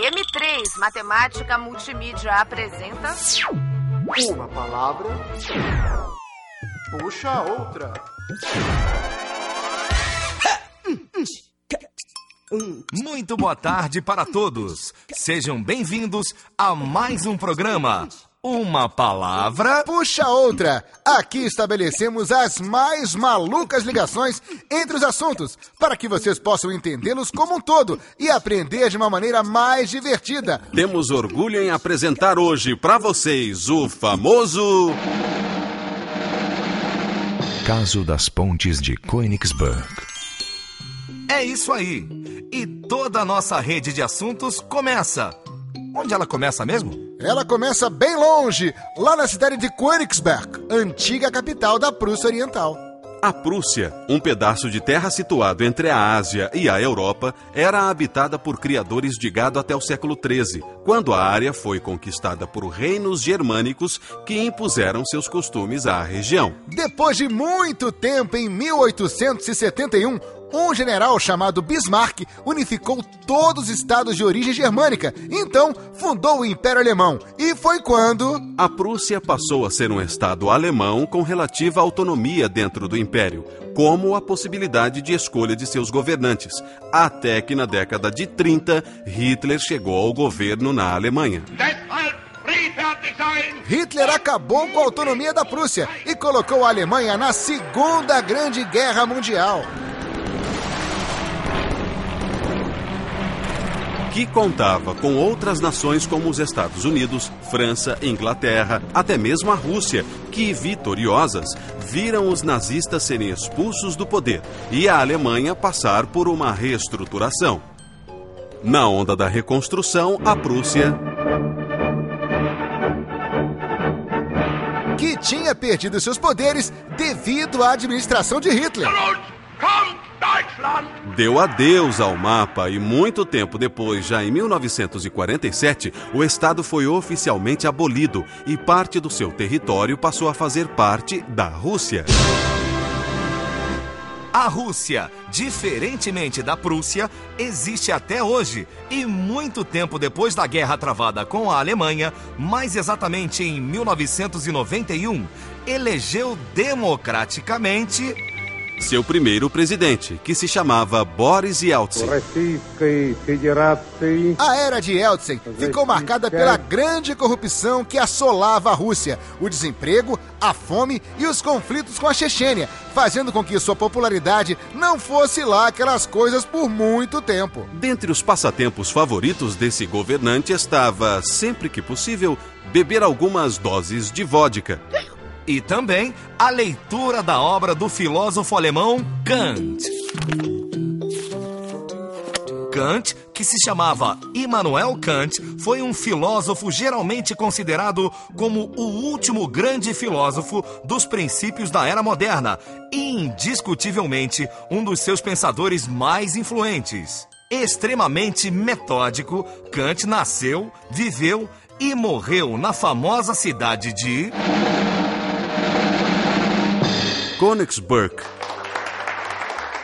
M3 Matemática Multimídia apresenta. Uma palavra puxa a outra. Muito boa tarde para todos. Sejam bem-vindos a mais um programa. Uma palavra. Puxa outra! Aqui estabelecemos as mais malucas ligações entre os assuntos, para que vocês possam entendê-los como um todo e aprender de uma maneira mais divertida. Temos orgulho em apresentar hoje para vocês o famoso. Caso das Pontes de Königsberg. É isso aí. E toda a nossa rede de assuntos começa. Onde ela começa mesmo? Ela começa bem longe, lá na cidade de Königsberg, antiga capital da Prússia Oriental. A Prússia, um pedaço de terra situado entre a Ásia e a Europa, era habitada por criadores de gado até o século XIII, quando a área foi conquistada por reinos germânicos que impuseram seus costumes à região. Depois de muito tempo, em 1871, um general chamado Bismarck unificou todos os estados de origem germânica, então fundou o Império Alemão. E foi quando. A Prússia passou a ser um estado alemão com relativa autonomia dentro do império, como a possibilidade de escolha de seus governantes, até que na década de 30 Hitler chegou ao governo na Alemanha. Hitler acabou com a autonomia da Prússia e colocou a Alemanha na Segunda Grande Guerra Mundial. Que contava com outras nações como os Estados Unidos, França, Inglaterra, até mesmo a Rússia, que, vitoriosas, viram os nazistas serem expulsos do poder e a Alemanha passar por uma reestruturação. Na onda da reconstrução, a Prússia. Que tinha perdido seus poderes devido à administração de Hitler. Deu adeus ao mapa e muito tempo depois, já em 1947, o estado foi oficialmente abolido e parte do seu território passou a fazer parte da Rússia. A Rússia, diferentemente da Prússia, existe até hoje e muito tempo depois da guerra travada com a Alemanha, mais exatamente em 1991, elegeu democraticamente seu primeiro presidente, que se chamava Boris Yeltsin. A era de Yeltsin ficou marcada pela grande corrupção que assolava a Rússia, o desemprego, a fome e os conflitos com a Chechênia, fazendo com que sua popularidade não fosse lá aquelas coisas por muito tempo. Dentre os passatempos favoritos desse governante estava, sempre que possível, beber algumas doses de vodka e também a leitura da obra do filósofo alemão Kant. Kant, que se chamava Immanuel Kant, foi um filósofo geralmente considerado como o último grande filósofo dos princípios da era moderna e indiscutivelmente um dos seus pensadores mais influentes. Extremamente metódico, Kant nasceu, viveu e morreu na famosa cidade de Königsberg.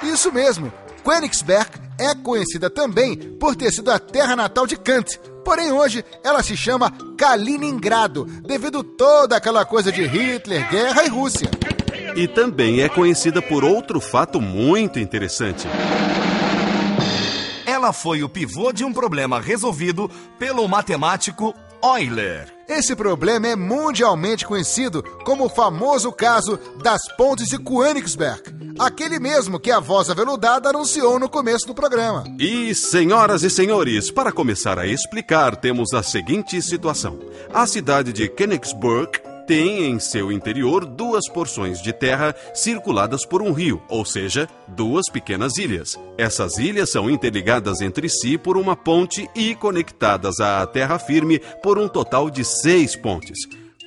Isso mesmo, Königsberg é conhecida também por ter sido a terra natal de Kant. Porém, hoje ela se chama Kaliningrado, devido toda aquela coisa de Hitler, guerra e Rússia. E também é conhecida por outro fato muito interessante. Ela foi o pivô de um problema resolvido pelo matemático Euler. Esse problema é mundialmente conhecido como o famoso caso das pontes de Königsberg, aquele mesmo que a voz aveludada anunciou no começo do programa. E, senhoras e senhores, para começar a explicar, temos a seguinte situação: a cidade de Königsberg tem em seu interior duas porções de terra circuladas por um rio, ou seja, duas pequenas ilhas. Essas ilhas são interligadas entre si por uma ponte e conectadas à terra firme por um total de seis pontes.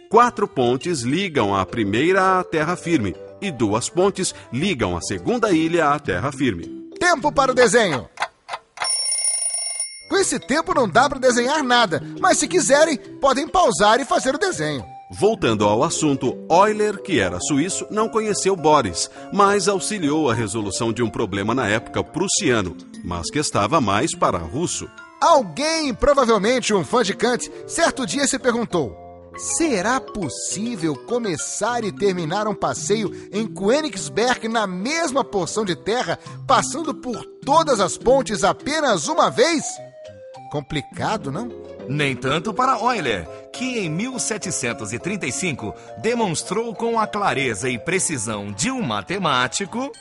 Quatro pontes ligam a primeira à terra firme e duas pontes ligam a segunda ilha à terra firme. Tempo para o desenho! Com esse tempo não dá para desenhar nada, mas se quiserem, podem pausar e fazer o desenho. Voltando ao assunto, Euler, que era suíço, não conheceu Boris, mas auxiliou a resolução de um problema na época prussiano, mas que estava mais para russo. Alguém, provavelmente um fã de Kant, certo dia se perguntou: será possível começar e terminar um passeio em Königsberg na mesma porção de terra, passando por todas as pontes apenas uma vez? Complicado, não? Nem tanto para Euler, que em 1735 demonstrou com a clareza e precisão de um matemático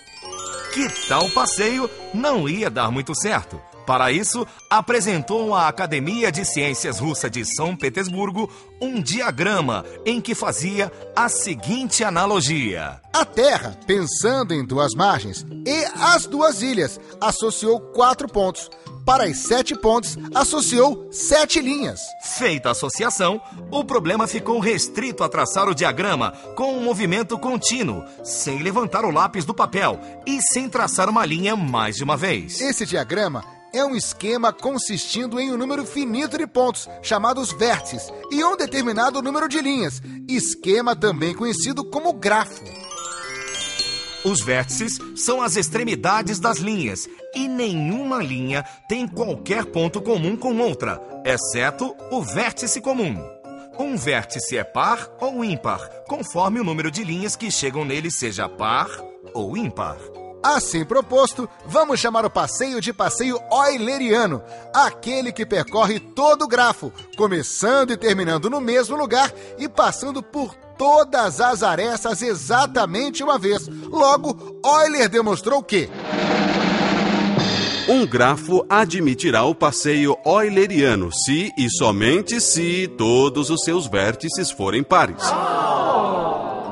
que tal passeio não ia dar muito certo. Para isso, apresentou à Academia de Ciências Russa de São Petersburgo um diagrama em que fazia a seguinte analogia: A Terra, pensando em duas margens e as duas ilhas, associou quatro pontos. Para as sete pontes, associou sete linhas. Feita a associação, o problema ficou restrito a traçar o diagrama com um movimento contínuo, sem levantar o lápis do papel e sem traçar uma linha mais de uma vez. Esse diagrama é um esquema consistindo em um número finito de pontos, chamados vértices, e um determinado número de linhas, esquema também conhecido como grafo. Os vértices são as extremidades das linhas e nenhuma linha tem qualquer ponto comum com outra, exceto o vértice comum. Um vértice é par ou ímpar, conforme o número de linhas que chegam nele seja par ou ímpar. Assim proposto, vamos chamar o passeio de passeio Euleriano, aquele que percorre todo o grafo, começando e terminando no mesmo lugar e passando por todas as arestas exatamente uma vez. Logo, Euler demonstrou que um grafo admitirá o passeio euleriano se e somente se todos os seus vértices forem pares.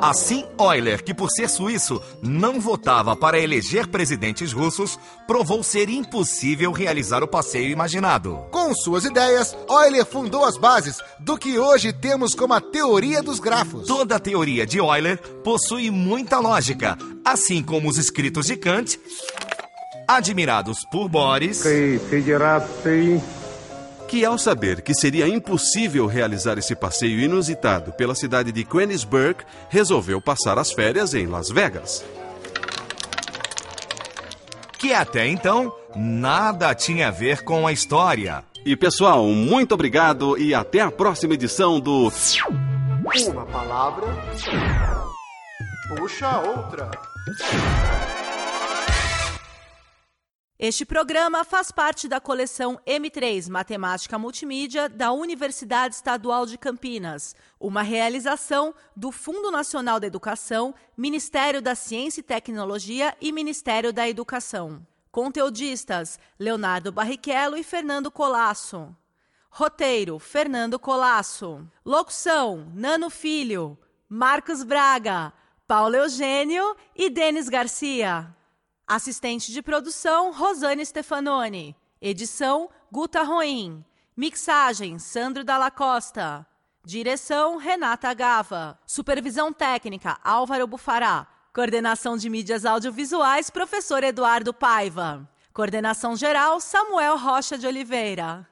Assim, Euler, que por ser suíço não votava para eleger presidentes russos, provou ser impossível realizar o passeio imaginado. Com suas ideias, Euler fundou as bases do que hoje temos como a teoria dos grafos. Toda a teoria de Euler possui muita lógica, assim como os escritos de Kant, admirados por Boris, que ao saber que seria impossível realizar esse passeio inusitado pela cidade de Königsberg, resolveu passar as férias em Las Vegas. que até então nada tinha a ver com a história. E pessoal, muito obrigado e até a próxima edição do Uma palavra. Puxa outra. Este programa faz parte da coleção M3 Matemática Multimídia da Universidade Estadual de Campinas, uma realização do Fundo Nacional da Educação, Ministério da Ciência e Tecnologia e Ministério da Educação. Conteudistas: Leonardo Barrichello e Fernando Colasso. Roteiro: Fernando Colasso. Locução: Nano Filho, Marcos Braga, Paulo Eugênio e Denis Garcia. Assistente de produção, Rosane Stefanoni. Edição, Guta Roim. Mixagem, Sandro Dalla Costa. Direção, Renata Gava. Supervisão técnica, Álvaro Bufará. Coordenação de mídias audiovisuais, professor Eduardo Paiva. Coordenação geral, Samuel Rocha de Oliveira.